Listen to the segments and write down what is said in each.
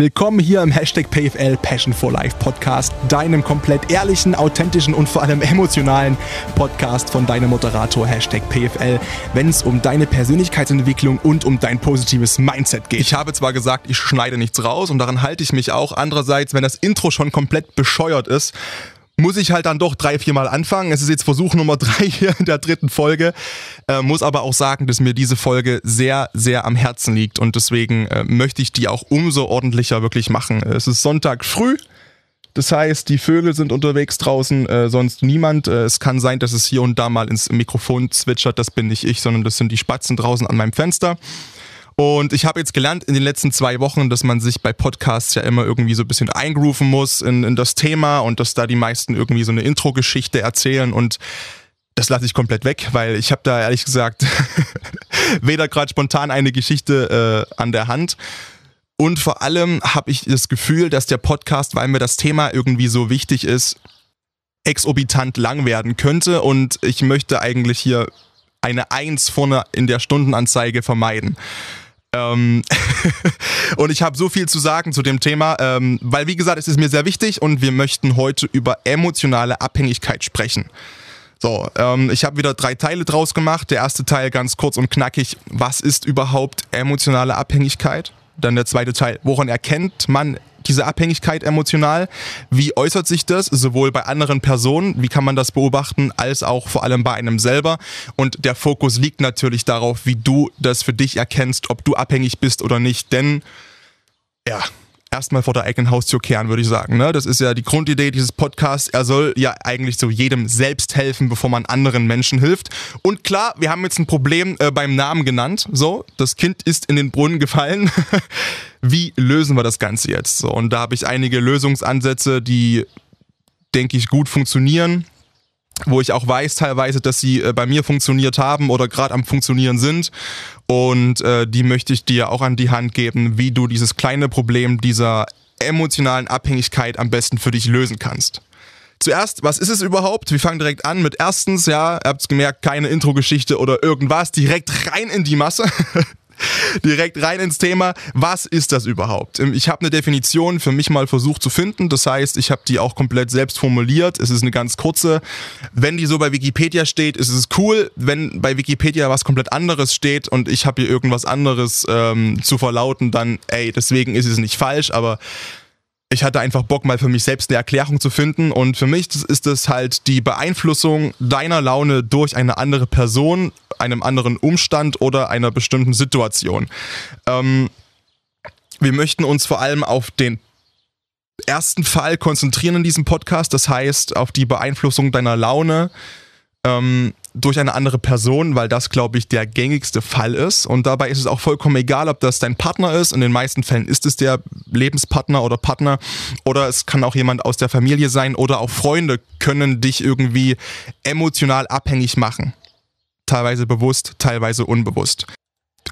Willkommen hier im Hashtag PFL Passion for Life Podcast, deinem komplett ehrlichen, authentischen und vor allem emotionalen Podcast von deinem Moderator Hashtag PFL, wenn es um deine Persönlichkeitsentwicklung und um dein positives Mindset geht. Ich habe zwar gesagt, ich schneide nichts raus und daran halte ich mich auch. Andererseits, wenn das Intro schon komplett bescheuert ist, muss ich halt dann doch drei, viermal anfangen. Es ist jetzt Versuch Nummer drei hier in der dritten Folge. Äh, muss aber auch sagen, dass mir diese Folge sehr, sehr am Herzen liegt und deswegen äh, möchte ich die auch umso ordentlicher wirklich machen. Es ist Sonntag früh. Das heißt, die Vögel sind unterwegs draußen, äh, sonst niemand. Äh, es kann sein, dass es hier und da mal ins Mikrofon zwitschert. Das bin nicht ich, sondern das sind die Spatzen draußen an meinem Fenster. Und ich habe jetzt gelernt in den letzten zwei Wochen, dass man sich bei Podcasts ja immer irgendwie so ein bisschen eingrooven muss in, in das Thema und dass da die meisten irgendwie so eine Intro-Geschichte erzählen und das lasse ich komplett weg, weil ich habe da ehrlich gesagt weder gerade spontan eine Geschichte äh, an der Hand. Und vor allem habe ich das Gefühl, dass der Podcast, weil mir das Thema irgendwie so wichtig ist, exorbitant lang werden könnte. Und ich möchte eigentlich hier eine Eins vorne in der Stundenanzeige vermeiden. Ähm und ich habe so viel zu sagen zu dem Thema, ähm, weil wie gesagt, es ist mir sehr wichtig und wir möchten heute über emotionale Abhängigkeit sprechen. So, ähm, ich habe wieder drei Teile draus gemacht. Der erste Teil ganz kurz und knackig. Was ist überhaupt emotionale Abhängigkeit? Dann der zweite Teil. Woran erkennt man diese Abhängigkeit emotional? Wie äußert sich das sowohl bei anderen Personen, wie kann man das beobachten, als auch vor allem bei einem selber? Und der Fokus liegt natürlich darauf, wie du das für dich erkennst, ob du abhängig bist oder nicht. Denn ja, erstmal vor der eigenen Haustür kehren, würde ich sagen. Ne? Das ist ja die Grundidee dieses Podcasts. Er soll ja eigentlich so jedem selbst helfen, bevor man anderen Menschen hilft. Und klar, wir haben jetzt ein Problem äh, beim Namen genannt. So, das Kind ist in den Brunnen gefallen. Wie lösen wir das Ganze jetzt? So, und da habe ich einige Lösungsansätze, die, denke ich, gut funktionieren wo ich auch weiß teilweise, dass sie äh, bei mir funktioniert haben oder gerade am Funktionieren sind. Und äh, die möchte ich dir auch an die Hand geben, wie du dieses kleine Problem dieser emotionalen Abhängigkeit am besten für dich lösen kannst. Zuerst, was ist es überhaupt? Wir fangen direkt an mit erstens, ja, ihr habt es gemerkt, keine Intro-Geschichte oder irgendwas, direkt rein in die Masse. direkt rein ins Thema. Was ist das überhaupt? Ähm, ich habe eine Definition für mich mal versucht zu finden. Das heißt, ich habe die auch komplett selbst formuliert. Es ist eine ganz kurze. Wenn die so bei Wikipedia steht, ist es cool. Wenn bei Wikipedia was komplett anderes steht und ich habe hier irgendwas anderes ähm, zu verlauten, dann, ey, deswegen ist es nicht falsch, aber ich hatte einfach Bock, mal für mich selbst eine Erklärung zu finden. Und für mich ist es halt die Beeinflussung deiner Laune durch eine andere Person, einem anderen Umstand oder einer bestimmten Situation. Ähm, wir möchten uns vor allem auf den ersten Fall konzentrieren in diesem Podcast, das heißt auf die Beeinflussung deiner Laune. Ähm, durch eine andere Person, weil das, glaube ich, der gängigste Fall ist. Und dabei ist es auch vollkommen egal, ob das dein Partner ist. In den meisten Fällen ist es der Lebenspartner oder Partner. Oder es kann auch jemand aus der Familie sein. Oder auch Freunde können dich irgendwie emotional abhängig machen. Teilweise bewusst, teilweise unbewusst.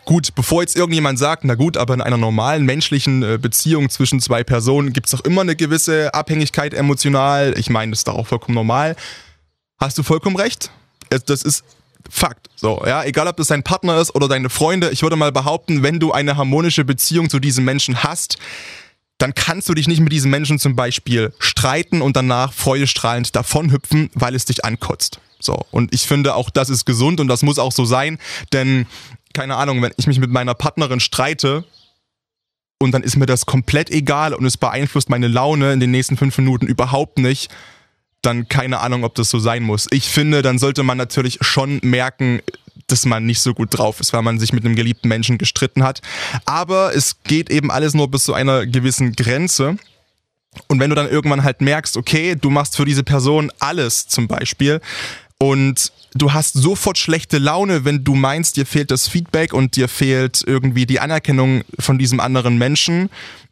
Gut, bevor jetzt irgendjemand sagt, na gut, aber in einer normalen menschlichen äh, Beziehung zwischen zwei Personen gibt es doch immer eine gewisse Abhängigkeit emotional. Ich meine, das ist doch auch vollkommen normal. Hast du vollkommen recht das ist Fakt. So, ja, egal ob das dein Partner ist oder deine Freunde, ich würde mal behaupten, wenn du eine harmonische Beziehung zu diesem Menschen hast, dann kannst du dich nicht mit diesem Menschen zum Beispiel streiten und danach freudestrahlend davonhüpfen, weil es dich ankotzt. So, und ich finde auch, das ist gesund und das muss auch so sein, denn keine Ahnung, wenn ich mich mit meiner Partnerin streite, und dann ist mir das komplett egal und es beeinflusst meine Laune in den nächsten fünf Minuten überhaupt nicht, dann keine Ahnung, ob das so sein muss. Ich finde, dann sollte man natürlich schon merken, dass man nicht so gut drauf ist, weil man sich mit einem geliebten Menschen gestritten hat. Aber es geht eben alles nur bis zu einer gewissen Grenze. Und wenn du dann irgendwann halt merkst, okay, du machst für diese Person alles zum Beispiel und du hast sofort schlechte Laune, wenn du meinst, dir fehlt das Feedback und dir fehlt irgendwie die Anerkennung von diesem anderen Menschen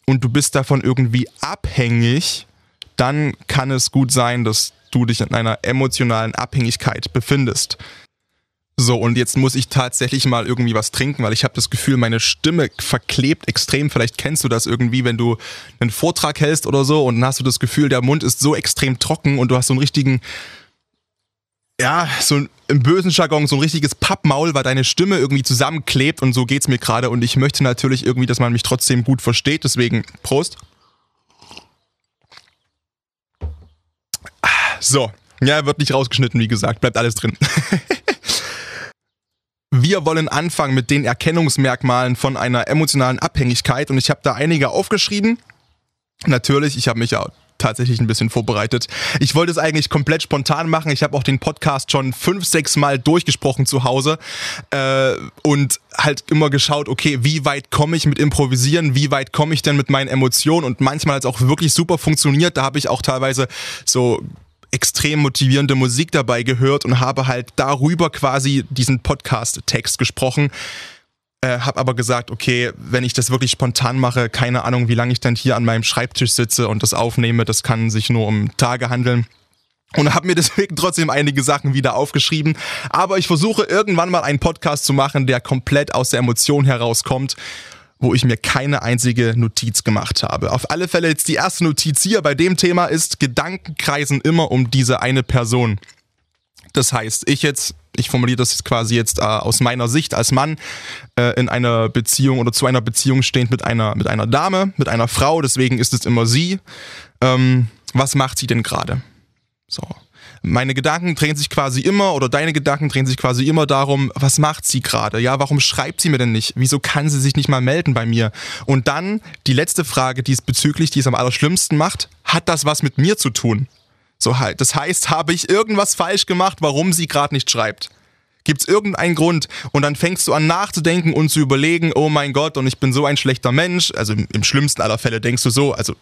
und du bist davon irgendwie abhängig, dann kann es gut sein, dass du dich in einer emotionalen Abhängigkeit befindest. So, und jetzt muss ich tatsächlich mal irgendwie was trinken, weil ich habe das Gefühl, meine Stimme verklebt extrem. Vielleicht kennst du das irgendwie, wenn du einen Vortrag hältst oder so und dann hast du das Gefühl, der Mund ist so extrem trocken und du hast so einen richtigen, ja, so im bösen Jargon so ein richtiges Pappmaul, weil deine Stimme irgendwie zusammenklebt und so geht's mir gerade und ich möchte natürlich irgendwie, dass man mich trotzdem gut versteht, deswegen Prost. So, ja, wird nicht rausgeschnitten, wie gesagt, bleibt alles drin. Wir wollen anfangen mit den Erkennungsmerkmalen von einer emotionalen Abhängigkeit und ich habe da einige aufgeschrieben. Natürlich, ich habe mich ja tatsächlich ein bisschen vorbereitet. Ich wollte es eigentlich komplett spontan machen. Ich habe auch den Podcast schon fünf, sechs Mal durchgesprochen zu Hause äh, und halt immer geschaut, okay, wie weit komme ich mit Improvisieren, wie weit komme ich denn mit meinen Emotionen und manchmal hat es auch wirklich super funktioniert. Da habe ich auch teilweise so extrem motivierende Musik dabei gehört und habe halt darüber quasi diesen Podcast-Text gesprochen. Äh, hab aber gesagt, okay, wenn ich das wirklich spontan mache, keine Ahnung, wie lange ich dann hier an meinem Schreibtisch sitze und das aufnehme, das kann sich nur um Tage handeln. Und habe mir deswegen trotzdem einige Sachen wieder aufgeschrieben. Aber ich versuche irgendwann mal einen Podcast zu machen, der komplett aus der Emotion herauskommt, wo ich mir keine einzige Notiz gemacht habe. Auf alle Fälle jetzt die erste Notiz hier bei dem Thema ist, Gedanken kreisen immer um diese eine Person. Das heißt, ich jetzt ich formuliere das jetzt quasi jetzt äh, aus meiner Sicht als Mann äh, in einer Beziehung oder zu einer Beziehung stehend mit einer, mit einer Dame, mit einer Frau, deswegen ist es immer sie. Ähm, was macht sie denn gerade? So. Meine Gedanken drehen sich quasi immer oder deine Gedanken drehen sich quasi immer darum, was macht sie gerade? Ja, warum schreibt sie mir denn nicht? Wieso kann sie sich nicht mal melden bei mir? Und dann die letzte Frage diesbezüglich, die es am allerschlimmsten macht, hat das was mit mir zu tun? So halt. Das heißt, habe ich irgendwas falsch gemacht, warum sie gerade nicht schreibt? Gibt es irgendeinen Grund? Und dann fängst du an nachzudenken und zu überlegen, oh mein Gott, und ich bin so ein schlechter Mensch. Also im schlimmsten aller Fälle denkst du so, also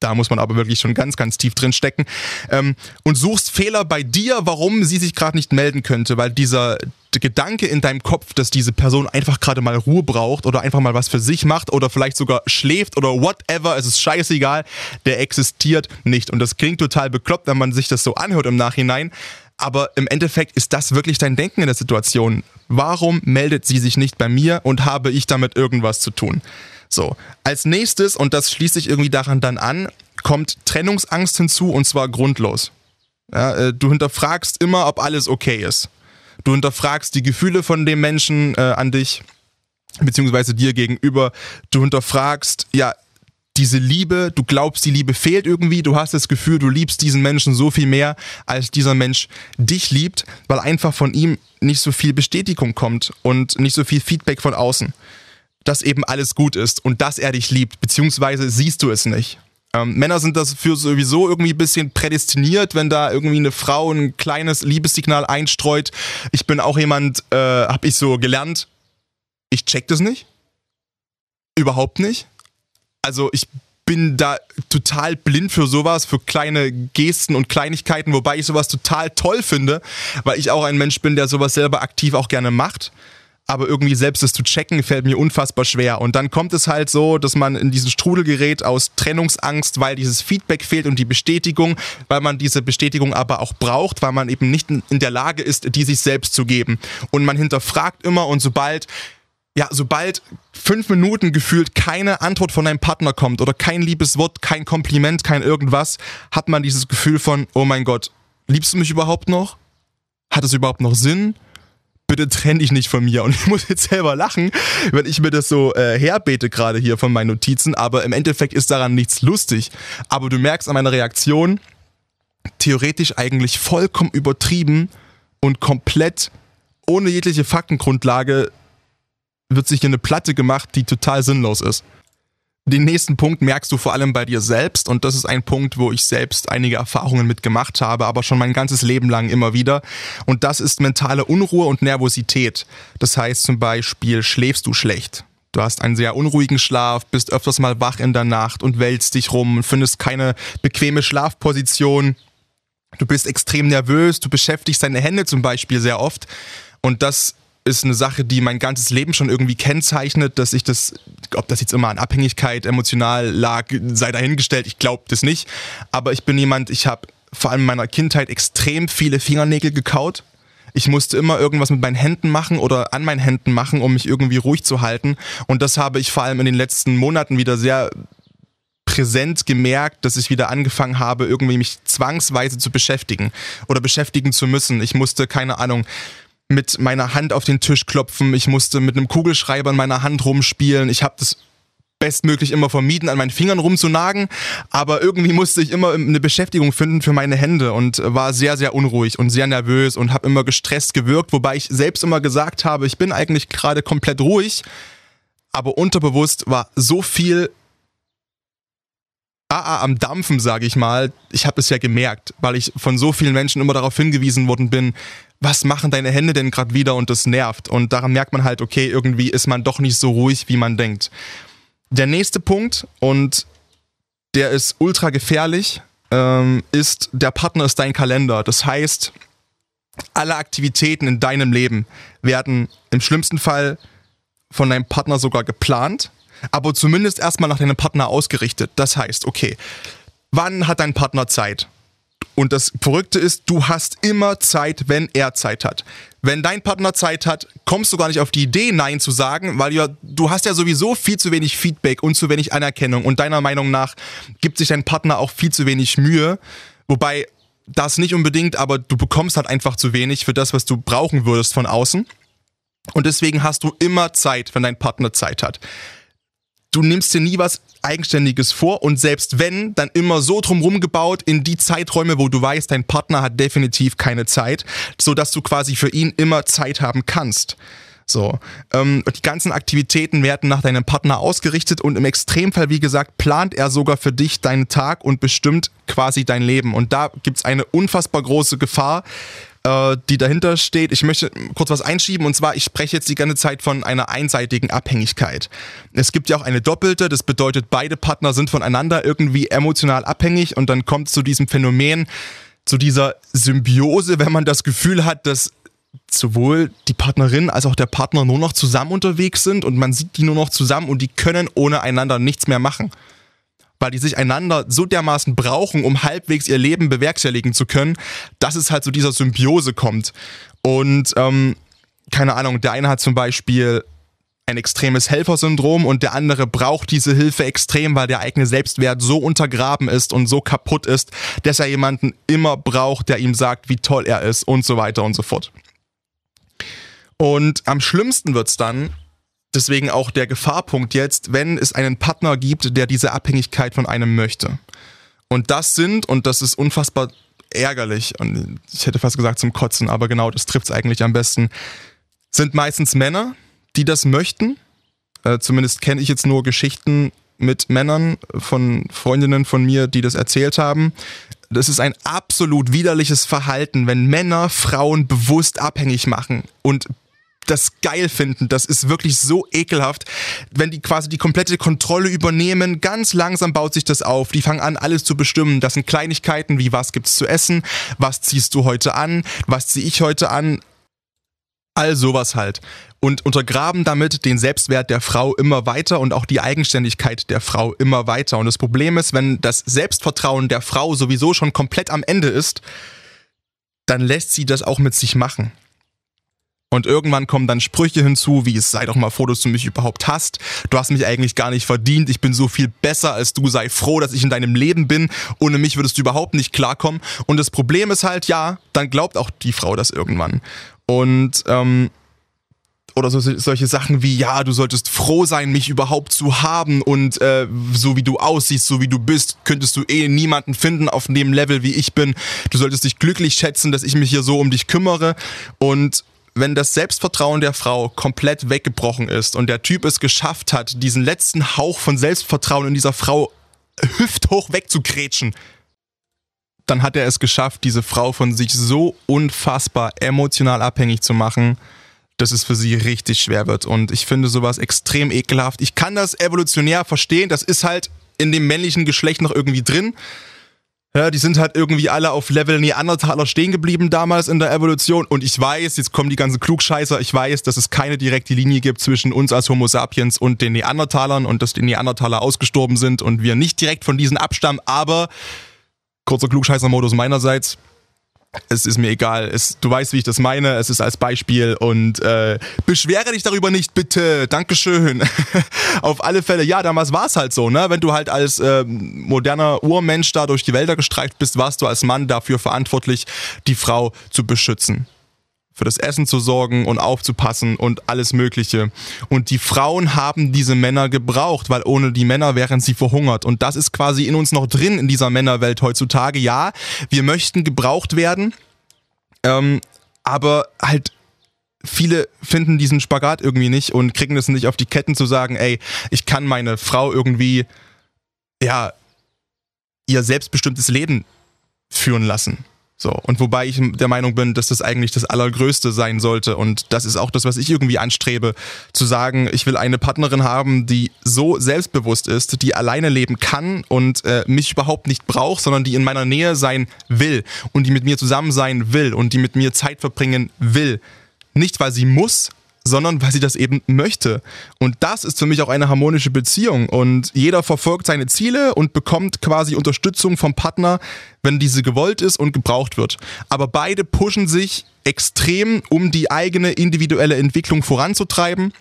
da muss man aber wirklich schon ganz, ganz tief drin stecken. Ähm, und suchst Fehler bei dir, warum sie sich gerade nicht melden könnte, weil dieser Gedanke in deinem Kopf, dass diese Person einfach gerade mal Ruhe braucht oder einfach mal was für sich macht oder vielleicht sogar schläft oder whatever, es ist scheißegal, der existiert nicht. Und das klingt total bekloppt, wenn man sich das so anhört im Nachhinein. Aber im Endeffekt ist das wirklich dein Denken in der Situation. Warum meldet sie sich nicht bei mir und habe ich damit irgendwas zu tun? So, als nächstes, und das schließt sich irgendwie daran dann an, kommt Trennungsangst hinzu und zwar grundlos. Ja, äh, du hinterfragst immer, ob alles okay ist. Du hinterfragst die Gefühle von dem Menschen äh, an dich, beziehungsweise dir gegenüber. Du hinterfragst, ja, diese Liebe, du glaubst, die Liebe fehlt irgendwie, du hast das Gefühl, du liebst diesen Menschen so viel mehr, als dieser Mensch dich liebt, weil einfach von ihm nicht so viel Bestätigung kommt und nicht so viel Feedback von außen dass eben alles gut ist und dass er dich liebt, beziehungsweise siehst du es nicht. Ähm, Männer sind dafür sowieso irgendwie ein bisschen prädestiniert, wenn da irgendwie eine Frau ein kleines Liebessignal einstreut. Ich bin auch jemand, äh, hab ich so gelernt, ich check das nicht. Überhaupt nicht. Also ich bin da total blind für sowas, für kleine Gesten und Kleinigkeiten, wobei ich sowas total toll finde, weil ich auch ein Mensch bin, der sowas selber aktiv auch gerne macht aber irgendwie selbst das zu checken fällt mir unfassbar schwer. Und dann kommt es halt so, dass man in diesen Strudel gerät aus Trennungsangst, weil dieses Feedback fehlt und die Bestätigung, weil man diese Bestätigung aber auch braucht, weil man eben nicht in der Lage ist, die sich selbst zu geben. Und man hinterfragt immer und sobald ja, sobald fünf Minuten gefühlt keine Antwort von deinem Partner kommt oder kein liebes Wort, kein Kompliment, kein irgendwas, hat man dieses Gefühl von, oh mein Gott, liebst du mich überhaupt noch? Hat es überhaupt noch Sinn? Bitte trenn dich nicht von mir. Und ich muss jetzt selber lachen, wenn ich mir das so äh, herbete gerade hier von meinen Notizen, aber im Endeffekt ist daran nichts lustig. Aber du merkst an meiner Reaktion, theoretisch eigentlich vollkommen übertrieben und komplett ohne jegliche Faktengrundlage wird sich hier eine Platte gemacht, die total sinnlos ist. Den nächsten Punkt merkst du vor allem bei dir selbst und das ist ein Punkt, wo ich selbst einige Erfahrungen mitgemacht habe, aber schon mein ganzes Leben lang immer wieder. Und das ist mentale Unruhe und Nervosität. Das heißt zum Beispiel, schläfst du schlecht? Du hast einen sehr unruhigen Schlaf, bist öfters mal wach in der Nacht und wälzt dich rum, findest keine bequeme Schlafposition. Du bist extrem nervös, du beschäftigst deine Hände zum Beispiel sehr oft. Und das ist eine Sache, die mein ganzes Leben schon irgendwie kennzeichnet, dass ich das, ob das jetzt immer an Abhängigkeit emotional lag, sei dahingestellt, ich glaube das nicht. Aber ich bin jemand, ich habe vor allem in meiner Kindheit extrem viele Fingernägel gekaut. Ich musste immer irgendwas mit meinen Händen machen oder an meinen Händen machen, um mich irgendwie ruhig zu halten. Und das habe ich vor allem in den letzten Monaten wieder sehr präsent gemerkt, dass ich wieder angefangen habe, irgendwie mich zwangsweise zu beschäftigen oder beschäftigen zu müssen. Ich musste, keine Ahnung, mit meiner Hand auf den Tisch klopfen, ich musste mit einem Kugelschreiber in meiner Hand rumspielen. Ich habe das bestmöglich immer vermieden, an meinen Fingern rumzunagen, aber irgendwie musste ich immer eine Beschäftigung finden für meine Hände und war sehr, sehr unruhig und sehr nervös und habe immer gestresst gewirkt, wobei ich selbst immer gesagt habe, ich bin eigentlich gerade komplett ruhig, aber unterbewusst war so viel AA am Dampfen, sage ich mal. Ich habe es ja gemerkt, weil ich von so vielen Menschen immer darauf hingewiesen worden bin, was machen deine Hände denn gerade wieder und das nervt. Und daran merkt man halt, okay, irgendwie ist man doch nicht so ruhig, wie man denkt. Der nächste Punkt, und der ist ultra gefährlich, ähm, ist, der Partner ist dein Kalender. Das heißt, alle Aktivitäten in deinem Leben werden im schlimmsten Fall von deinem Partner sogar geplant, aber zumindest erstmal nach deinem Partner ausgerichtet. Das heißt, okay, wann hat dein Partner Zeit? Und das Verrückte ist, du hast immer Zeit, wenn er Zeit hat. Wenn dein Partner Zeit hat, kommst du gar nicht auf die Idee, Nein zu sagen, weil ja, du hast ja sowieso viel zu wenig Feedback und zu wenig Anerkennung. Und deiner Meinung nach gibt sich dein Partner auch viel zu wenig Mühe. Wobei das nicht unbedingt, aber du bekommst halt einfach zu wenig für das, was du brauchen würdest von außen. Und deswegen hast du immer Zeit, wenn dein Partner Zeit hat du nimmst dir nie was Eigenständiges vor und selbst wenn, dann immer so drumherum gebaut in die Zeiträume, wo du weißt, dein Partner hat definitiv keine Zeit, so dass du quasi für ihn immer Zeit haben kannst. So, ähm, die ganzen Aktivitäten werden nach deinem Partner ausgerichtet und im Extremfall, wie gesagt, plant er sogar für dich deinen Tag und bestimmt quasi dein Leben. Und da gibt's eine unfassbar große Gefahr, äh, die dahinter steht. Ich möchte kurz was einschieben und zwar, ich spreche jetzt die ganze Zeit von einer einseitigen Abhängigkeit. Es gibt ja auch eine doppelte, das bedeutet, beide Partner sind voneinander irgendwie emotional abhängig und dann kommt zu diesem Phänomen, zu dieser Symbiose, wenn man das Gefühl hat, dass sowohl die Partnerin als auch der Partner nur noch zusammen unterwegs sind und man sieht die nur noch zusammen und die können ohne einander nichts mehr machen weil die sich einander so dermaßen brauchen, um halbwegs ihr Leben bewerkstelligen zu können, dass es halt zu dieser Symbiose kommt. Und ähm, keine Ahnung, der eine hat zum Beispiel ein extremes Helfersyndrom und der andere braucht diese Hilfe extrem, weil der eigene Selbstwert so untergraben ist und so kaputt ist, dass er jemanden immer braucht, der ihm sagt, wie toll er ist und so weiter und so fort. Und am schlimmsten wird's dann, deswegen auch der Gefahrpunkt jetzt, wenn es einen Partner gibt, der diese Abhängigkeit von einem möchte. Und das sind, und das ist unfassbar ärgerlich, und ich hätte fast gesagt zum Kotzen, aber genau, das trifft es eigentlich am besten, sind meistens Männer, die das möchten. Äh, zumindest kenne ich jetzt nur Geschichten mit Männern von Freundinnen von mir, die das erzählt haben. Das ist ein absolut widerliches Verhalten, wenn Männer Frauen bewusst abhängig machen und das geil finden. Das ist wirklich so ekelhaft, wenn die quasi die komplette Kontrolle übernehmen. Ganz langsam baut sich das auf. Die fangen an, alles zu bestimmen. Das sind Kleinigkeiten wie was gibt's zu essen, was ziehst du heute an, was ziehe ich heute an. All sowas halt. Und untergraben damit den Selbstwert der Frau immer weiter und auch die Eigenständigkeit der Frau immer weiter. Und das Problem ist, wenn das Selbstvertrauen der Frau sowieso schon komplett am Ende ist, dann lässt sie das auch mit sich machen. Und irgendwann kommen dann Sprüche hinzu, wie es sei doch mal froh, dass du mich überhaupt hast. Du hast mich eigentlich gar nicht verdient. Ich bin so viel besser als du. Sei froh, dass ich in deinem Leben bin. Ohne mich würdest du überhaupt nicht klarkommen. Und das Problem ist halt, ja, dann glaubt auch die Frau das irgendwann. Und ähm, oder so, solche Sachen wie, ja, du solltest froh sein, mich überhaupt zu haben und äh, so wie du aussiehst, so wie du bist, könntest du eh niemanden finden auf dem Level, wie ich bin. Du solltest dich glücklich schätzen, dass ich mich hier so um dich kümmere und wenn das Selbstvertrauen der Frau komplett weggebrochen ist und der Typ es geschafft hat, diesen letzten Hauch von Selbstvertrauen in dieser Frau hüfthoch wegzukretschen, dann hat er es geschafft, diese Frau von sich so unfassbar emotional abhängig zu machen, dass es für sie richtig schwer wird. Und ich finde sowas extrem ekelhaft. Ich kann das evolutionär verstehen, das ist halt in dem männlichen Geschlecht noch irgendwie drin. Ja, die sind halt irgendwie alle auf Level Neandertaler stehen geblieben damals in der Evolution. Und ich weiß, jetzt kommen die ganzen Klugscheißer, ich weiß, dass es keine direkte Linie gibt zwischen uns als Homo sapiens und den Neandertalern und dass die Neandertaler ausgestorben sind und wir nicht direkt von diesen abstammen. Aber, kurzer Klugscheißer-Modus meinerseits, es ist mir egal. Es, du weißt, wie ich das meine. Es ist als Beispiel und äh, beschwere dich darüber nicht, bitte. Dankeschön. Auf alle Fälle, ja, damals war es halt so, ne? Wenn du halt als äh, moderner Urmensch da durch die Wälder gestreift bist, warst du als Mann dafür verantwortlich, die Frau zu beschützen für das Essen zu sorgen und aufzupassen und alles Mögliche. Und die Frauen haben diese Männer gebraucht, weil ohne die Männer wären sie verhungert. Und das ist quasi in uns noch drin in dieser Männerwelt heutzutage. Ja, wir möchten gebraucht werden, ähm, aber halt viele finden diesen Spagat irgendwie nicht und kriegen es nicht auf die Ketten zu sagen, ey, ich kann meine Frau irgendwie, ja, ihr selbstbestimmtes Leben führen lassen. So, und wobei ich der Meinung bin, dass das eigentlich das Allergrößte sein sollte. Und das ist auch das, was ich irgendwie anstrebe, zu sagen, ich will eine Partnerin haben, die so selbstbewusst ist, die alleine leben kann und äh, mich überhaupt nicht braucht, sondern die in meiner Nähe sein will und die mit mir zusammen sein will und die mit mir Zeit verbringen will. Nicht, weil sie muss, sondern weil sie das eben möchte. Und das ist für mich auch eine harmonische Beziehung. Und jeder verfolgt seine Ziele und bekommt quasi Unterstützung vom Partner, wenn diese gewollt ist und gebraucht wird. Aber beide pushen sich extrem, um die eigene individuelle Entwicklung voranzutreiben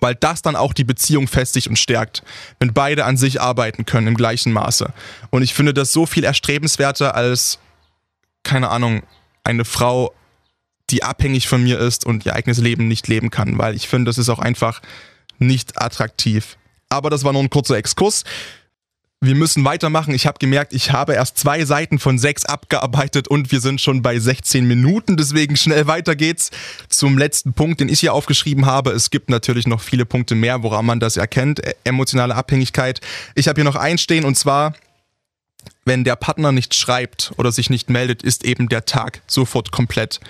weil das dann auch die Beziehung festigt und stärkt, wenn beide an sich arbeiten können im gleichen Maße. Und ich finde das so viel erstrebenswerter als, keine Ahnung, eine Frau die abhängig von mir ist und ihr eigenes Leben nicht leben kann, weil ich finde, das ist auch einfach nicht attraktiv. Aber das war nur ein kurzer Exkurs. Wir müssen weitermachen. Ich habe gemerkt, ich habe erst zwei Seiten von sechs abgearbeitet und wir sind schon bei 16 Minuten. Deswegen schnell weiter geht's zum letzten Punkt, den ich hier aufgeschrieben habe. Es gibt natürlich noch viele Punkte mehr, woran man das erkennt. Emotionale Abhängigkeit. Ich habe hier noch einstehen und zwar, wenn der Partner nicht schreibt oder sich nicht meldet, ist eben der Tag sofort komplett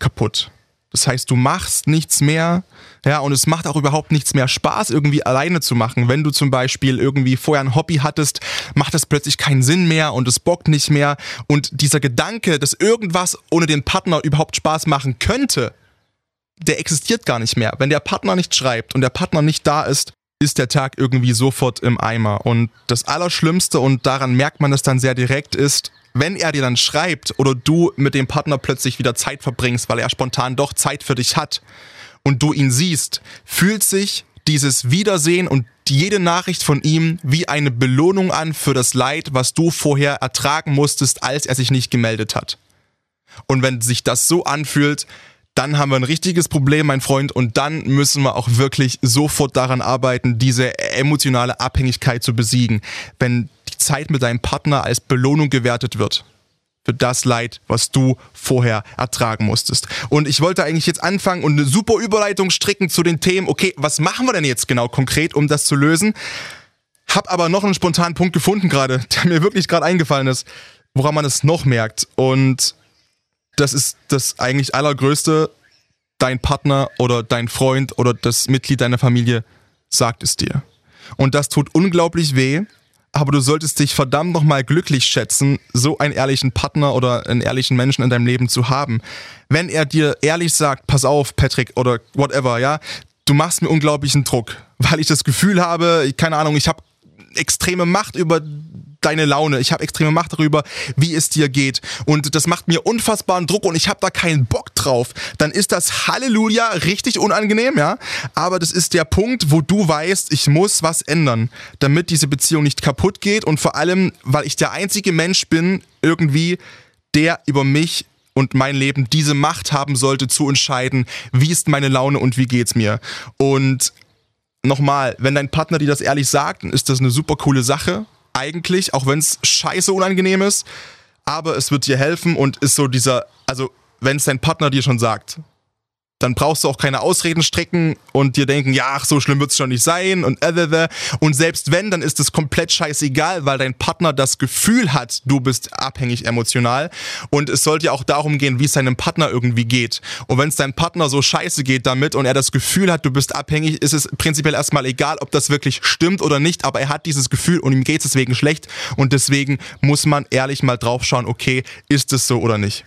kaputt. Das heißt, du machst nichts mehr, ja, und es macht auch überhaupt nichts mehr Spaß, irgendwie alleine zu machen. Wenn du zum Beispiel irgendwie vorher ein Hobby hattest, macht das plötzlich keinen Sinn mehr und es bockt nicht mehr. Und dieser Gedanke, dass irgendwas ohne den Partner überhaupt Spaß machen könnte, der existiert gar nicht mehr. Wenn der Partner nicht schreibt und der Partner nicht da ist, ist der Tag irgendwie sofort im Eimer. Und das Allerschlimmste, und daran merkt man es dann sehr direkt, ist, wenn er dir dann schreibt oder du mit dem Partner plötzlich wieder Zeit verbringst, weil er spontan doch Zeit für dich hat und du ihn siehst, fühlt sich dieses Wiedersehen und jede Nachricht von ihm wie eine Belohnung an für das Leid, was du vorher ertragen musstest, als er sich nicht gemeldet hat. Und wenn sich das so anfühlt, dann haben wir ein richtiges Problem, mein Freund, und dann müssen wir auch wirklich sofort daran arbeiten, diese emotionale Abhängigkeit zu besiegen. Wenn Zeit mit deinem Partner als Belohnung gewertet wird für das Leid, was du vorher ertragen musstest. Und ich wollte eigentlich jetzt anfangen und eine super Überleitung stricken zu den Themen, okay, was machen wir denn jetzt genau konkret, um das zu lösen? Hab aber noch einen spontanen Punkt gefunden gerade, der mir wirklich gerade eingefallen ist, woran man es noch merkt. Und das ist das eigentlich allergrößte, dein Partner oder dein Freund oder das Mitglied deiner Familie sagt es dir. Und das tut unglaublich weh, aber du solltest dich verdammt nochmal glücklich schätzen, so einen ehrlichen Partner oder einen ehrlichen Menschen in deinem Leben zu haben. Wenn er dir ehrlich sagt, pass auf, Patrick oder whatever, ja, du machst mir unglaublichen Druck, weil ich das Gefühl habe, keine Ahnung, ich habe extreme Macht über deine Laune. Ich habe extreme Macht darüber, wie es dir geht. Und das macht mir unfassbaren Druck und ich habe da keinen Bock drauf. Dann ist das Halleluja richtig unangenehm, ja. Aber das ist der Punkt, wo du weißt, ich muss was ändern, damit diese Beziehung nicht kaputt geht und vor allem, weil ich der einzige Mensch bin, irgendwie, der über mich und mein Leben diese Macht haben sollte zu entscheiden, wie ist meine Laune und wie geht's mir. Und nochmal, wenn dein Partner dir das ehrlich sagt, dann ist das eine super coole Sache eigentlich, auch wenn es scheiße unangenehm ist. Aber es wird dir helfen und ist so dieser, also wenn es dein Partner dir schon sagt, dann brauchst du auch keine Ausreden strecken und dir denken, ja, ach, so schlimm wird es schon nicht sein und äh, äh, äh. und selbst wenn, dann ist es komplett scheißegal, weil dein Partner das Gefühl hat, du bist abhängig emotional und es sollte ja auch darum gehen, wie es deinem Partner irgendwie geht. Und wenn es deinem Partner so scheiße geht damit und er das Gefühl hat, du bist abhängig, ist es prinzipiell erstmal egal, ob das wirklich stimmt oder nicht, aber er hat dieses Gefühl und ihm geht es deswegen schlecht und deswegen muss man ehrlich mal drauf schauen, okay, ist es so oder nicht.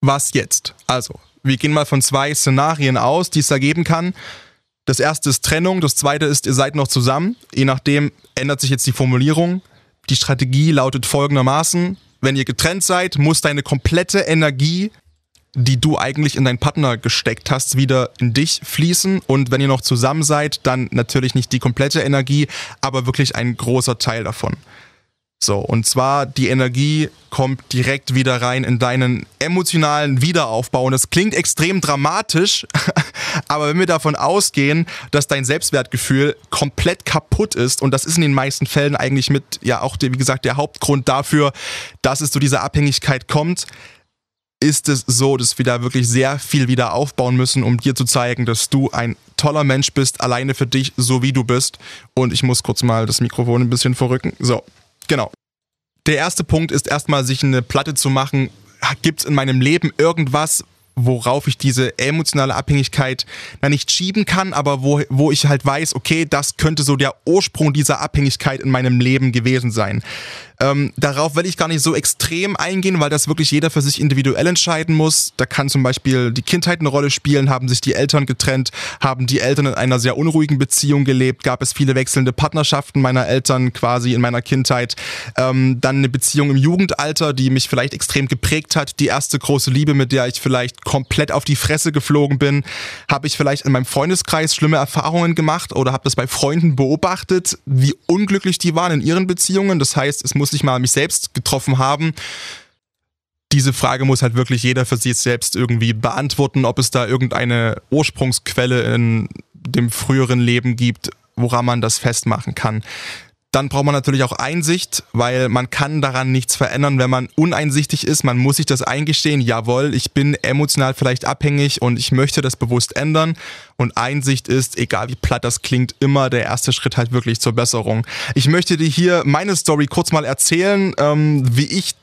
Was jetzt? Also, wir gehen mal von zwei Szenarien aus, die es da geben kann. Das erste ist Trennung, das zweite ist, ihr seid noch zusammen. Je nachdem ändert sich jetzt die Formulierung. Die Strategie lautet folgendermaßen. wenn ihr getrennt seid, muss deine komplette Energie die du eigentlich in deinen Partner gesteckt hast, wieder in dich fließen. Und wenn ihr noch zusammen seid, dann natürlich nicht die komplette Energie, aber wirklich ein großer Teil davon. So, und zwar die Energie kommt direkt wieder rein in deinen emotionalen Wiederaufbau. Und das klingt extrem dramatisch, aber wenn wir davon ausgehen, dass dein Selbstwertgefühl komplett kaputt ist, und das ist in den meisten Fällen eigentlich mit, ja auch, wie gesagt, der Hauptgrund dafür, dass es zu dieser Abhängigkeit kommt, ist es so, dass wir da wirklich sehr viel wieder aufbauen müssen, um dir zu zeigen, dass du ein toller Mensch bist, alleine für dich, so wie du bist. Und ich muss kurz mal das Mikrofon ein bisschen verrücken. So, genau. Der erste Punkt ist erstmal, sich eine Platte zu machen. Gibt es in meinem Leben irgendwas, worauf ich diese emotionale Abhängigkeit na nicht schieben kann, aber wo, wo ich halt weiß, okay, das könnte so der Ursprung dieser Abhängigkeit in meinem Leben gewesen sein. Ähm, darauf will ich gar nicht so extrem eingehen, weil das wirklich jeder für sich individuell entscheiden muss. Da kann zum Beispiel die Kindheit eine Rolle spielen, haben sich die Eltern getrennt, haben die Eltern in einer sehr unruhigen Beziehung gelebt, gab es viele wechselnde Partnerschaften meiner Eltern quasi in meiner Kindheit. Ähm, dann eine Beziehung im Jugendalter, die mich vielleicht extrem geprägt hat. Die erste große Liebe, mit der ich vielleicht komplett auf die Fresse geflogen bin. Habe ich vielleicht in meinem Freundeskreis schlimme Erfahrungen gemacht oder habe das bei Freunden beobachtet, wie unglücklich die waren in ihren Beziehungen. Das heißt, es muss nicht mal mich selbst getroffen haben. Diese Frage muss halt wirklich jeder für sich selbst irgendwie beantworten, ob es da irgendeine Ursprungsquelle in dem früheren Leben gibt, woran man das festmachen kann. Dann braucht man natürlich auch Einsicht, weil man kann daran nichts verändern, wenn man uneinsichtig ist. Man muss sich das eingestehen, jawohl, ich bin emotional vielleicht abhängig und ich möchte das bewusst ändern. Und Einsicht ist, egal wie platt das klingt, immer der erste Schritt halt wirklich zur Besserung. Ich möchte dir hier meine Story kurz mal erzählen, ähm, wie ich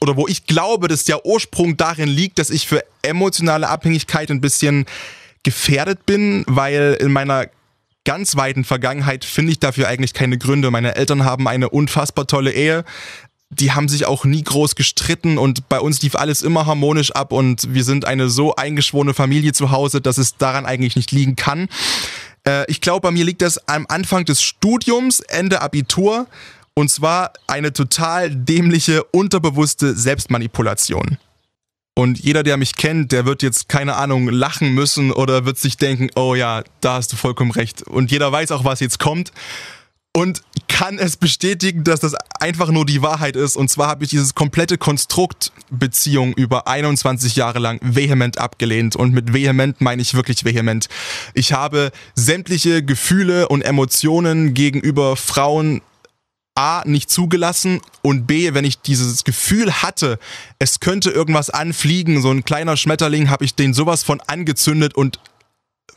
oder wo ich glaube, dass der Ursprung darin liegt, dass ich für emotionale Abhängigkeit ein bisschen gefährdet bin, weil in meiner ganz weiten Vergangenheit finde ich dafür eigentlich keine Gründe. Meine Eltern haben eine unfassbar tolle Ehe. Die haben sich auch nie groß gestritten und bei uns lief alles immer harmonisch ab und wir sind eine so eingeschworene Familie zu Hause, dass es daran eigentlich nicht liegen kann. Äh, ich glaube, bei mir liegt das am Anfang des Studiums, Ende Abitur und zwar eine total dämliche, unterbewusste Selbstmanipulation. Und jeder, der mich kennt, der wird jetzt, keine Ahnung, lachen müssen oder wird sich denken, oh ja, da hast du vollkommen recht. Und jeder weiß auch, was jetzt kommt. Und kann es bestätigen, dass das einfach nur die Wahrheit ist. Und zwar habe ich dieses komplette Konstrukt Beziehung über 21 Jahre lang vehement abgelehnt. Und mit vehement meine ich wirklich vehement. Ich habe sämtliche Gefühle und Emotionen gegenüber Frauen A, nicht zugelassen und B, wenn ich dieses Gefühl hatte, es könnte irgendwas anfliegen, so ein kleiner Schmetterling, habe ich den sowas von angezündet und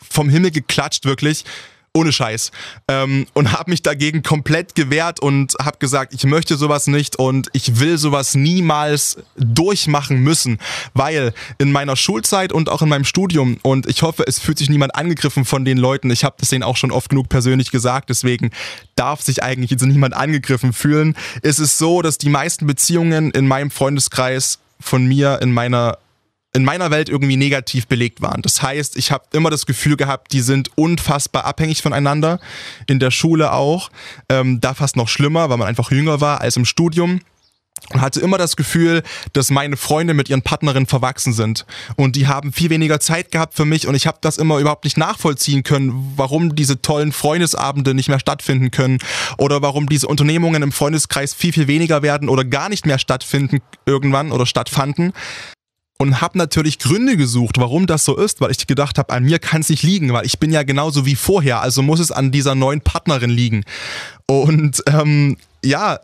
vom Himmel geklatscht, wirklich ohne Scheiß. Ähm, und habe mich dagegen komplett gewehrt und habe gesagt, ich möchte sowas nicht und ich will sowas niemals durchmachen müssen, weil in meiner Schulzeit und auch in meinem Studium und ich hoffe, es fühlt sich niemand angegriffen von den Leuten. Ich habe das denen auch schon oft genug persönlich gesagt, deswegen darf sich eigentlich jetzt niemand angegriffen fühlen. Es ist so, dass die meisten Beziehungen in meinem Freundeskreis von mir in meiner in meiner Welt irgendwie negativ belegt waren. Das heißt, ich habe immer das Gefühl gehabt, die sind unfassbar abhängig voneinander. In der Schule auch. Ähm, da fast noch schlimmer, weil man einfach jünger war als im Studium und hatte immer das Gefühl, dass meine Freunde mit ihren Partnerinnen verwachsen sind und die haben viel weniger Zeit gehabt für mich und ich habe das immer überhaupt nicht nachvollziehen können, warum diese tollen Freundesabende nicht mehr stattfinden können oder warum diese Unternehmungen im Freundeskreis viel viel weniger werden oder gar nicht mehr stattfinden irgendwann oder stattfanden und habe natürlich Gründe gesucht, warum das so ist, weil ich gedacht habe, an mir kann es nicht liegen, weil ich bin ja genauso wie vorher, also muss es an dieser neuen Partnerin liegen. Und ähm, ja,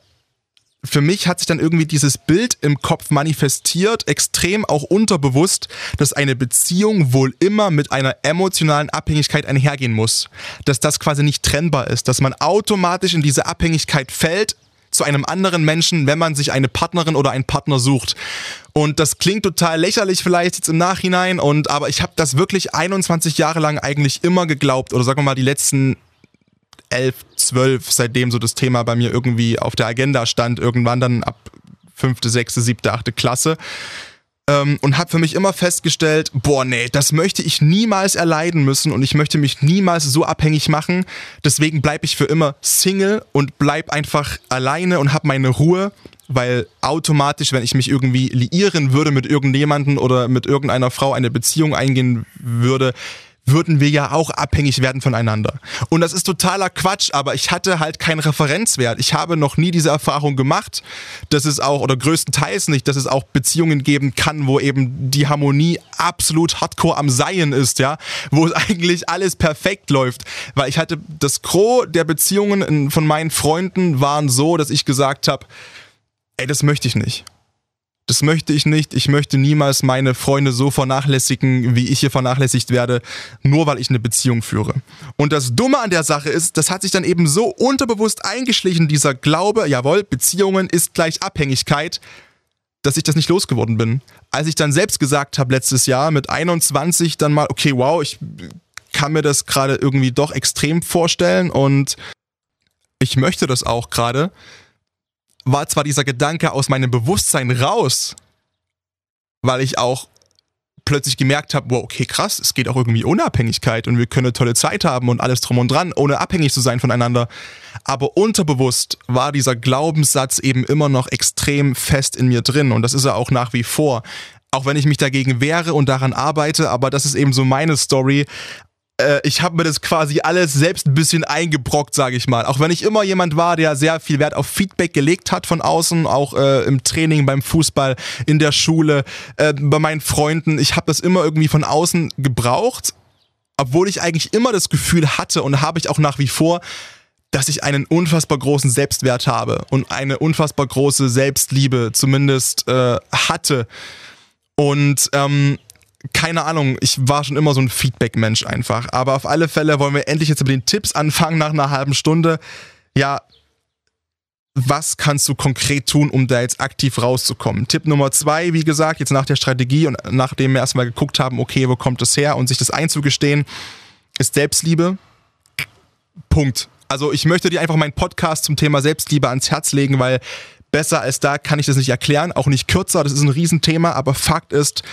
für mich hat sich dann irgendwie dieses Bild im Kopf manifestiert, extrem auch unterbewusst, dass eine Beziehung wohl immer mit einer emotionalen Abhängigkeit einhergehen muss. Dass das quasi nicht trennbar ist, dass man automatisch in diese Abhängigkeit fällt, zu einem anderen Menschen, wenn man sich eine Partnerin oder einen Partner sucht. Und das klingt total lächerlich vielleicht jetzt im Nachhinein und aber ich habe das wirklich 21 Jahre lang eigentlich immer geglaubt oder sagen wir mal die letzten 11, 12, seitdem so das Thema bei mir irgendwie auf der Agenda stand, irgendwann dann ab fünfte, sechste, siebte, achte Klasse ähm, und habe für mich immer festgestellt, boah, nee, das möchte ich niemals erleiden müssen und ich möchte mich niemals so abhängig machen. Deswegen bleibe ich für immer Single und bleib einfach alleine und habe meine Ruhe weil automatisch, wenn ich mich irgendwie liieren würde mit irgendjemanden oder mit irgendeiner Frau eine Beziehung eingehen würde, würden wir ja auch abhängig werden voneinander. Und das ist totaler Quatsch, aber ich hatte halt keinen Referenzwert. Ich habe noch nie diese Erfahrung gemacht, dass es auch, oder größtenteils nicht, dass es auch Beziehungen geben kann, wo eben die Harmonie absolut hardcore am Seien ist, ja, wo eigentlich alles perfekt läuft. Weil ich hatte, das Gros der Beziehungen von meinen Freunden waren so, dass ich gesagt habe, ey, das möchte ich nicht. Das möchte ich nicht. Ich möchte niemals meine Freunde so vernachlässigen, wie ich hier vernachlässigt werde, nur weil ich eine Beziehung führe. Und das Dumme an der Sache ist, das hat sich dann eben so unterbewusst eingeschlichen, dieser Glaube, jawohl, Beziehungen ist gleich Abhängigkeit, dass ich das nicht losgeworden bin. Als ich dann selbst gesagt habe letztes Jahr mit 21 dann mal, okay, wow, ich kann mir das gerade irgendwie doch extrem vorstellen und ich möchte das auch gerade war zwar dieser Gedanke aus meinem Bewusstsein raus, weil ich auch plötzlich gemerkt habe, wow, okay, krass, es geht auch irgendwie Unabhängigkeit und wir können eine tolle Zeit haben und alles drum und dran, ohne abhängig zu sein voneinander. Aber unterbewusst war dieser Glaubenssatz eben immer noch extrem fest in mir drin und das ist er auch nach wie vor. Auch wenn ich mich dagegen wehre und daran arbeite, aber das ist eben so meine Story äh, ich habe mir das quasi alles selbst ein bisschen eingebrockt, sage ich mal. Auch wenn ich immer jemand war, der sehr viel Wert auf Feedback gelegt hat von außen, auch äh, im Training, beim Fußball, in der Schule, äh, bei meinen Freunden. Ich habe das immer irgendwie von außen gebraucht, obwohl ich eigentlich immer das Gefühl hatte und habe ich auch nach wie vor, dass ich einen unfassbar großen Selbstwert habe und eine unfassbar große Selbstliebe zumindest äh, hatte. Und ähm, keine Ahnung, ich war schon immer so ein Feedback-Mensch einfach. Aber auf alle Fälle wollen wir endlich jetzt mit den Tipps anfangen nach einer halben Stunde. Ja, was kannst du konkret tun, um da jetzt aktiv rauszukommen? Tipp Nummer zwei, wie gesagt, jetzt nach der Strategie und nachdem wir erstmal geguckt haben, okay, wo kommt es her und sich das einzugestehen, ist Selbstliebe. Punkt. Also ich möchte dir einfach meinen Podcast zum Thema Selbstliebe ans Herz legen, weil besser als da kann ich das nicht erklären, auch nicht kürzer, das ist ein Riesenthema, aber Fakt ist,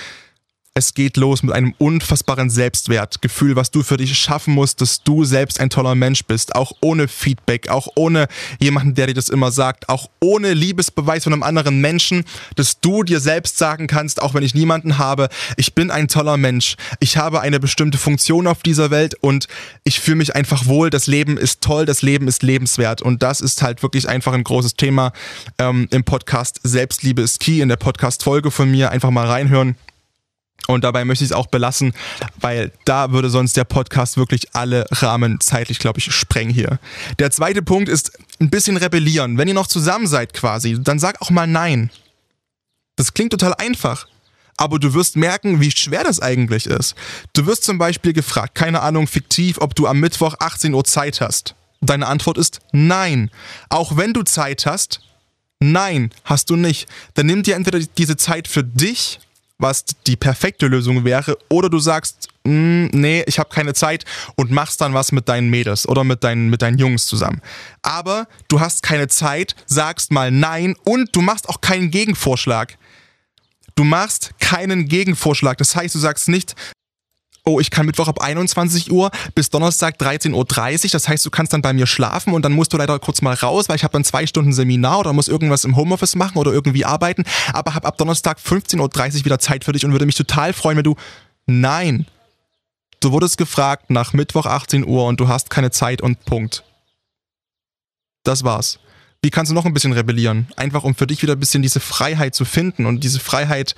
es geht los mit einem unfassbaren Selbstwertgefühl, was du für dich schaffen musst, dass du selbst ein toller Mensch bist, auch ohne Feedback, auch ohne jemanden, der dir das immer sagt, auch ohne Liebesbeweis von einem anderen Menschen, dass du dir selbst sagen kannst, auch wenn ich niemanden habe, ich bin ein toller Mensch, ich habe eine bestimmte Funktion auf dieser Welt und ich fühle mich einfach wohl, das Leben ist toll, das Leben ist lebenswert. Und das ist halt wirklich einfach ein großes Thema ähm, im Podcast Selbstliebe ist Key, in der Podcast-Folge von mir, einfach mal reinhören. Und dabei möchte ich es auch belassen, weil da würde sonst der Podcast wirklich alle Rahmen zeitlich, glaube ich, sprengen hier. Der zweite Punkt ist ein bisschen rebellieren. Wenn ihr noch zusammen seid quasi, dann sag auch mal Nein. Das klingt total einfach. Aber du wirst merken, wie schwer das eigentlich ist. Du wirst zum Beispiel gefragt, keine Ahnung, fiktiv, ob du am Mittwoch 18 Uhr Zeit hast. Deine Antwort ist Nein. Auch wenn du Zeit hast, Nein, hast du nicht. Dann nimm dir entweder diese Zeit für dich was die perfekte Lösung wäre, oder du sagst, mm, nee, ich habe keine Zeit und machst dann was mit deinen Mädels oder mit deinen, mit deinen Jungs zusammen. Aber du hast keine Zeit, sagst mal nein und du machst auch keinen Gegenvorschlag. Du machst keinen Gegenvorschlag. Das heißt, du sagst nicht, oh, ich kann Mittwoch ab 21 Uhr bis Donnerstag 13.30 Uhr. Das heißt, du kannst dann bei mir schlafen und dann musst du leider kurz mal raus, weil ich habe dann zwei Stunden Seminar oder muss irgendwas im Homeoffice machen oder irgendwie arbeiten, aber habe ab Donnerstag 15.30 Uhr wieder Zeit für dich und würde mich total freuen, wenn du Nein. Du wurdest gefragt nach Mittwoch 18 Uhr und du hast keine Zeit und Punkt. Das war's. Wie kannst du noch ein bisschen rebellieren? Einfach um für dich wieder ein bisschen diese Freiheit zu finden und diese Freiheit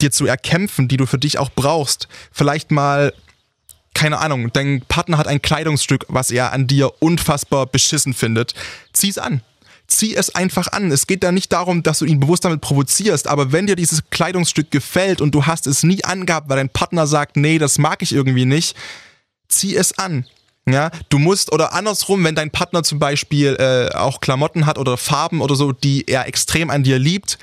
dir zu erkämpfen, die du für dich auch brauchst. Vielleicht mal, keine Ahnung, dein Partner hat ein Kleidungsstück, was er an dir unfassbar beschissen findet. Zieh's an. Zieh es einfach an. Es geht da nicht darum, dass du ihn bewusst damit provozierst, aber wenn dir dieses Kleidungsstück gefällt und du hast es nie angehabt, weil dein Partner sagt, nee, das mag ich irgendwie nicht, zieh es an. Ja, du musst oder andersrum, wenn dein Partner zum Beispiel äh, auch Klamotten hat oder Farben oder so, die er extrem an dir liebt,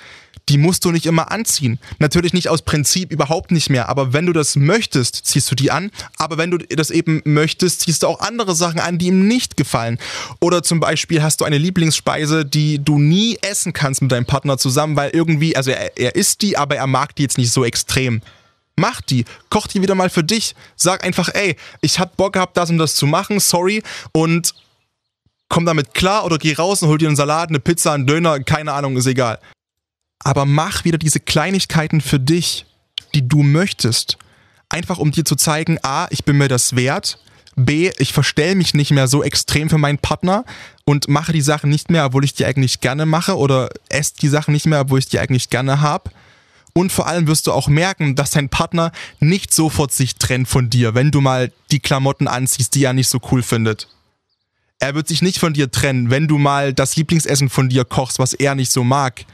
die musst du nicht immer anziehen. Natürlich nicht aus Prinzip überhaupt nicht mehr, aber wenn du das möchtest, ziehst du die an. Aber wenn du das eben möchtest, ziehst du auch andere Sachen an, die ihm nicht gefallen. Oder zum Beispiel hast du eine Lieblingsspeise, die du nie essen kannst mit deinem Partner zusammen, weil irgendwie, also er, er isst die, aber er mag die jetzt nicht so extrem. Mach die, koch die wieder mal für dich. Sag einfach, ey, ich hab Bock gehabt, das und das zu machen, sorry. Und komm damit klar oder geh raus und hol dir einen Salat, eine Pizza, einen Döner, keine Ahnung, ist egal. Aber mach wieder diese Kleinigkeiten für dich, die du möchtest. Einfach um dir zu zeigen, A, ich bin mir das wert, B, ich verstell mich nicht mehr so extrem für meinen Partner und mache die Sachen nicht mehr, obwohl ich die eigentlich gerne mache oder esse die Sachen nicht mehr, obwohl ich die eigentlich gerne habe. Und vor allem wirst du auch merken, dass dein Partner nicht sofort sich trennt von dir, wenn du mal die Klamotten anziehst, die er nicht so cool findet. Er wird sich nicht von dir trennen, wenn du mal das Lieblingsessen von dir kochst, was er nicht so mag.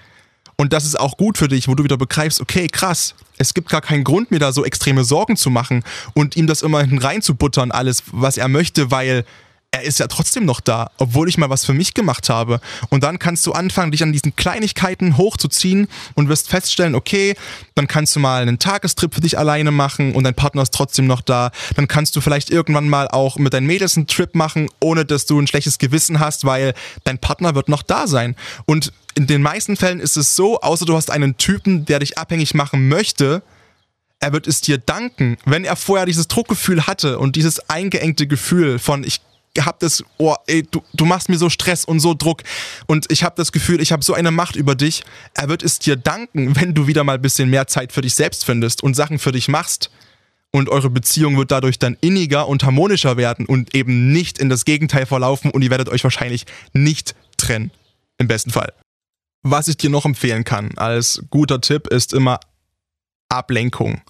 Und das ist auch gut für dich, wo du wieder begreifst, okay, krass, es gibt gar keinen Grund, mir da so extreme Sorgen zu machen und ihm das immer hinten reinzubuttern, alles, was er möchte, weil er ist ja trotzdem noch da, obwohl ich mal was für mich gemacht habe. Und dann kannst du anfangen, dich an diesen Kleinigkeiten hochzuziehen und wirst feststellen, okay, dann kannst du mal einen Tagestrip für dich alleine machen und dein Partner ist trotzdem noch da. Dann kannst du vielleicht irgendwann mal auch mit deinen Mädels einen Trip machen, ohne dass du ein schlechtes Gewissen hast, weil dein Partner wird noch da sein. Und in den meisten Fällen ist es so, außer du hast einen Typen, der dich abhängig machen möchte, er wird es dir danken, wenn er vorher dieses Druckgefühl hatte und dieses eingeengte Gefühl von ich habe das, oh, ey, du, du machst mir so Stress und so Druck und ich habe das Gefühl, ich habe so eine Macht über dich. Er wird es dir danken, wenn du wieder mal ein bisschen mehr Zeit für dich selbst findest und Sachen für dich machst. Und eure Beziehung wird dadurch dann inniger und harmonischer werden und eben nicht in das Gegenteil verlaufen und ihr werdet euch wahrscheinlich nicht trennen. Im besten Fall. Was ich dir noch empfehlen kann als guter Tipp ist immer Ablenkung.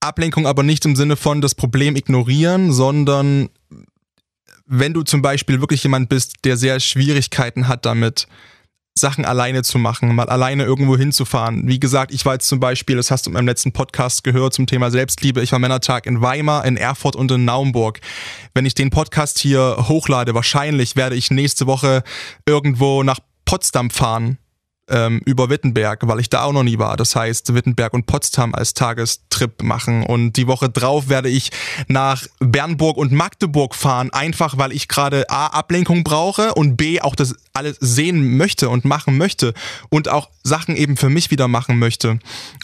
Ablenkung aber nicht im Sinne von das Problem ignorieren, sondern wenn du zum Beispiel wirklich jemand bist, der sehr Schwierigkeiten hat damit, Sachen alleine zu machen, mal alleine irgendwo hinzufahren. Wie gesagt, ich war jetzt zum Beispiel, das hast du in meinem letzten Podcast gehört zum Thema Selbstliebe, ich war Männertag in Weimar, in Erfurt und in Naumburg. Wenn ich den Podcast hier hochlade, wahrscheinlich werde ich nächste Woche irgendwo nach Potsdam fahren ähm, über Wittenberg, weil ich da auch noch nie war. Das heißt, Wittenberg und Potsdam als Tagestrip machen. Und die Woche drauf werde ich nach Bernburg und Magdeburg fahren, einfach weil ich gerade A, Ablenkung brauche und B, auch das alles sehen möchte und machen möchte und auch Sachen eben für mich wieder machen möchte.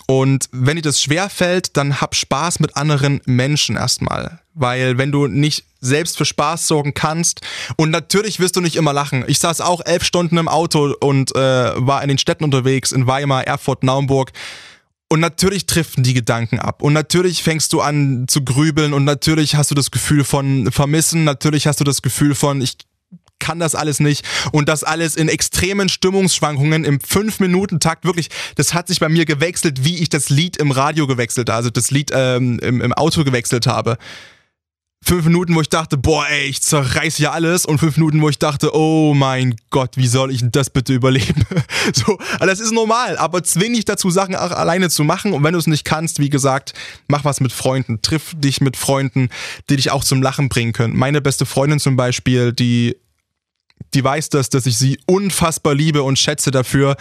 Und wenn dir das schwer fällt, dann hab Spaß mit anderen Menschen erstmal. Weil wenn du nicht selbst für Spaß sorgen kannst. Und natürlich wirst du nicht immer lachen. Ich saß auch elf Stunden im Auto und äh, war in den Städten unterwegs, in Weimar, Erfurt, Naumburg. Und natürlich driften die Gedanken ab. Und natürlich fängst du an zu grübeln und natürlich hast du das Gefühl von Vermissen. Natürlich hast du das Gefühl von, ich kann das alles nicht und das alles in extremen Stimmungsschwankungen im 5-Minuten-Takt wirklich, das hat sich bei mir gewechselt, wie ich das Lied im Radio gewechselt, also das Lied ähm, im, im Auto gewechselt habe fünf Minuten, wo ich dachte, boah, ey, ich zerreiß hier alles und fünf Minuten, wo ich dachte, oh mein Gott, wie soll ich denn das bitte überleben? so, also das ist normal, aber zwing dich dazu, Sachen auch alleine zu machen und wenn du es nicht kannst, wie gesagt, mach was mit Freunden, triff dich mit Freunden, die dich auch zum Lachen bringen können. Meine beste Freundin zum Beispiel, die, die weiß das, dass ich sie unfassbar liebe und schätze dafür,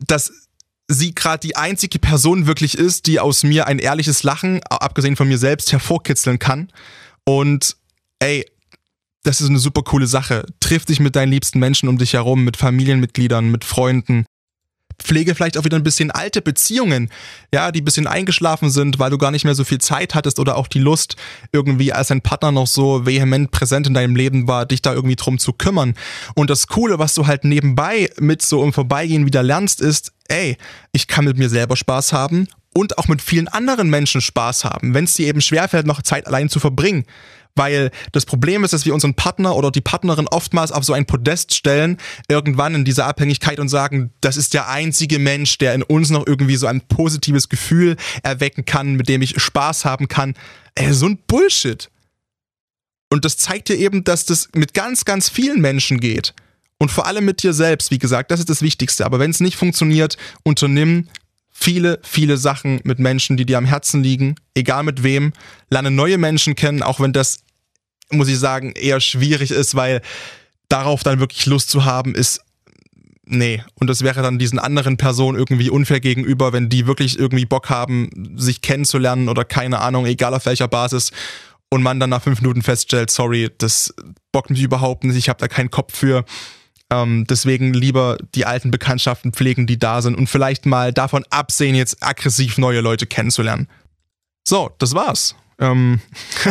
dass sie gerade die einzige Person wirklich ist, die aus mir ein ehrliches Lachen, abgesehen von mir selbst, hervorkitzeln kann. Und ey, das ist eine super coole Sache. Triff dich mit deinen liebsten Menschen um dich herum, mit Familienmitgliedern, mit Freunden. Pflege vielleicht auch wieder ein bisschen alte Beziehungen, ja, die ein bisschen eingeschlafen sind, weil du gar nicht mehr so viel Zeit hattest oder auch die Lust, irgendwie als dein Partner noch so vehement präsent in deinem Leben war, dich da irgendwie drum zu kümmern. Und das Coole, was du halt nebenbei mit so im Vorbeigehen wieder lernst, ist, ey, ich kann mit mir selber Spaß haben und auch mit vielen anderen Menschen Spaß haben, wenn es dir eben schwerfällt, noch Zeit allein zu verbringen. Weil das Problem ist, dass wir unseren Partner oder die Partnerin oftmals auf so ein Podest stellen, irgendwann in dieser Abhängigkeit und sagen, das ist der einzige Mensch, der in uns noch irgendwie so ein positives Gefühl erwecken kann, mit dem ich Spaß haben kann. Ey, so ein Bullshit. Und das zeigt dir eben, dass das mit ganz, ganz vielen Menschen geht. Und vor allem mit dir selbst, wie gesagt, das ist das Wichtigste. Aber wenn es nicht funktioniert, unternimm viele, viele Sachen mit Menschen, die dir am Herzen liegen, egal mit wem. Lerne neue Menschen kennen, auch wenn das muss ich sagen, eher schwierig ist, weil darauf dann wirklich Lust zu haben, ist nee. Und das wäre dann diesen anderen Personen irgendwie unfair gegenüber, wenn die wirklich irgendwie Bock haben, sich kennenzulernen oder keine Ahnung, egal auf welcher Basis. Und man dann nach fünf Minuten feststellt, sorry, das bockt mich überhaupt nicht, ich habe da keinen Kopf für. Ähm, deswegen lieber die alten Bekanntschaften pflegen, die da sind und vielleicht mal davon absehen, jetzt aggressiv neue Leute kennenzulernen. So, das war's ähm,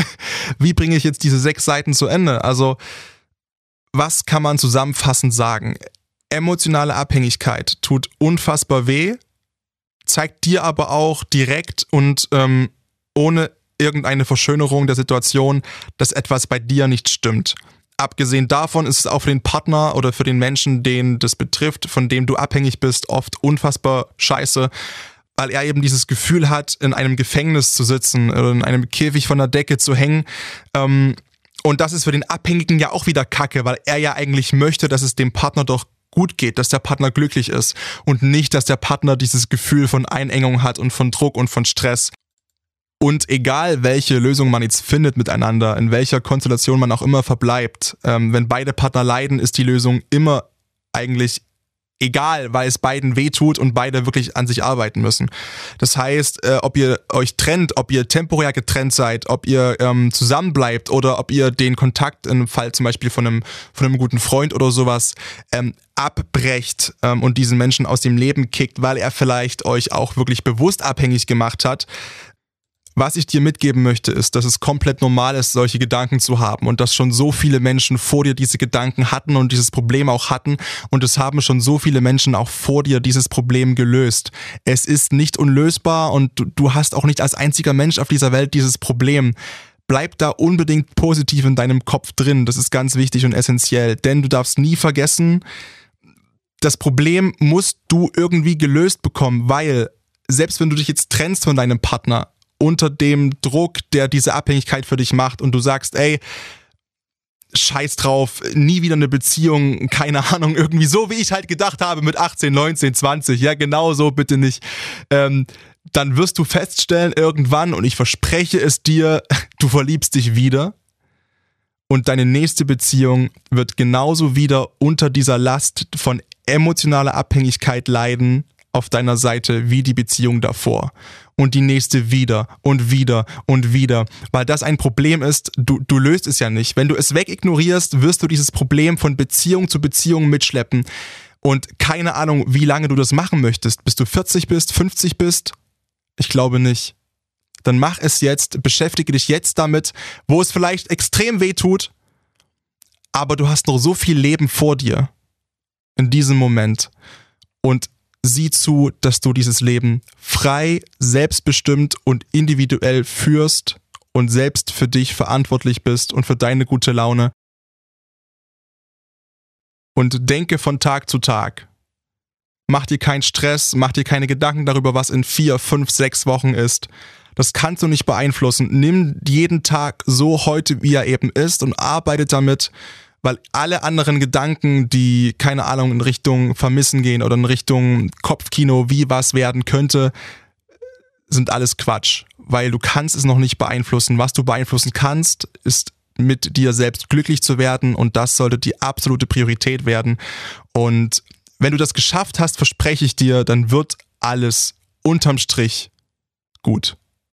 wie bringe ich jetzt diese sechs Seiten zu Ende? Also was kann man zusammenfassend sagen? Emotionale Abhängigkeit tut unfassbar weh, zeigt dir aber auch direkt und ähm, ohne irgendeine Verschönerung der Situation, dass etwas bei dir nicht stimmt. Abgesehen davon ist es auch für den Partner oder für den Menschen, den das betrifft, von dem du abhängig bist, oft unfassbar scheiße, weil er eben dieses Gefühl hat, in einem Gefängnis zu sitzen oder in einem Käfig von der Decke zu hängen. Ähm, und das ist für den Abhängigen ja auch wieder Kacke, weil er ja eigentlich möchte, dass es dem Partner doch gut geht, dass der Partner glücklich ist und nicht, dass der Partner dieses Gefühl von Einengung hat und von Druck und von Stress. Und egal, welche Lösung man jetzt findet miteinander, in welcher Konstellation man auch immer verbleibt, ähm, wenn beide Partner leiden, ist die Lösung immer eigentlich egal, weil es beiden wehtut und beide wirklich an sich arbeiten müssen. Das heißt, äh, ob ihr euch trennt, ob ihr temporär getrennt seid, ob ihr ähm, zusammenbleibt oder ob ihr den Kontakt im Fall zum Beispiel von einem, von einem guten Freund oder sowas ähm, abbrecht ähm, und diesen Menschen aus dem Leben kickt, weil er vielleicht euch auch wirklich bewusst abhängig gemacht hat, was ich dir mitgeben möchte, ist, dass es komplett normal ist, solche Gedanken zu haben und dass schon so viele Menschen vor dir diese Gedanken hatten und dieses Problem auch hatten und es haben schon so viele Menschen auch vor dir dieses Problem gelöst. Es ist nicht unlösbar und du, hast auch nicht als einziger Mensch auf dieser Welt dieses Problem. Bleib da unbedingt positiv in deinem Kopf drin. Das ist ganz wichtig und essentiell, denn du darfst nie vergessen, das Problem musst du irgendwie gelöst bekommen, weil selbst wenn du dich jetzt trennst von deinem Partner, unter dem Druck, der diese Abhängigkeit für dich macht und du sagst, ey, scheiß drauf, nie wieder eine Beziehung, keine Ahnung, irgendwie so, wie ich halt gedacht habe mit 18, 19, 20, ja, genau so bitte nicht. Ähm, dann wirst du feststellen irgendwann, und ich verspreche es dir, du verliebst dich wieder. Und deine nächste Beziehung wird genauso wieder unter dieser Last von emotionaler Abhängigkeit leiden auf deiner Seite wie die Beziehung davor und die nächste wieder und wieder und wieder, weil das ein Problem ist, du, du löst es ja nicht. Wenn du es wegignorierst, wirst du dieses Problem von Beziehung zu Beziehung mitschleppen und keine Ahnung, wie lange du das machen möchtest, bis du 40 bist, 50 bist. Ich glaube nicht. Dann mach es jetzt, beschäftige dich jetzt damit, wo es vielleicht extrem weh tut, aber du hast noch so viel Leben vor dir in diesem Moment. Und sieh zu, dass du dieses Leben frei, selbstbestimmt und individuell führst und selbst für dich verantwortlich bist und für deine gute Laune. Und denke von Tag zu Tag. Mach dir keinen Stress, mach dir keine Gedanken darüber, was in vier, fünf, sechs Wochen ist. Das kannst du nicht beeinflussen. Nimm jeden Tag so heute, wie er eben ist und arbeite damit, weil alle anderen Gedanken, die, keine Ahnung, in Richtung Vermissen gehen oder in Richtung Kopfkino, wie was werden könnte, sind alles Quatsch, weil du kannst es noch nicht beeinflussen. Was du beeinflussen kannst, ist mit dir selbst glücklich zu werden und das sollte die absolute Priorität werden. Und wenn du das geschafft hast, verspreche ich dir, dann wird alles unterm Strich gut.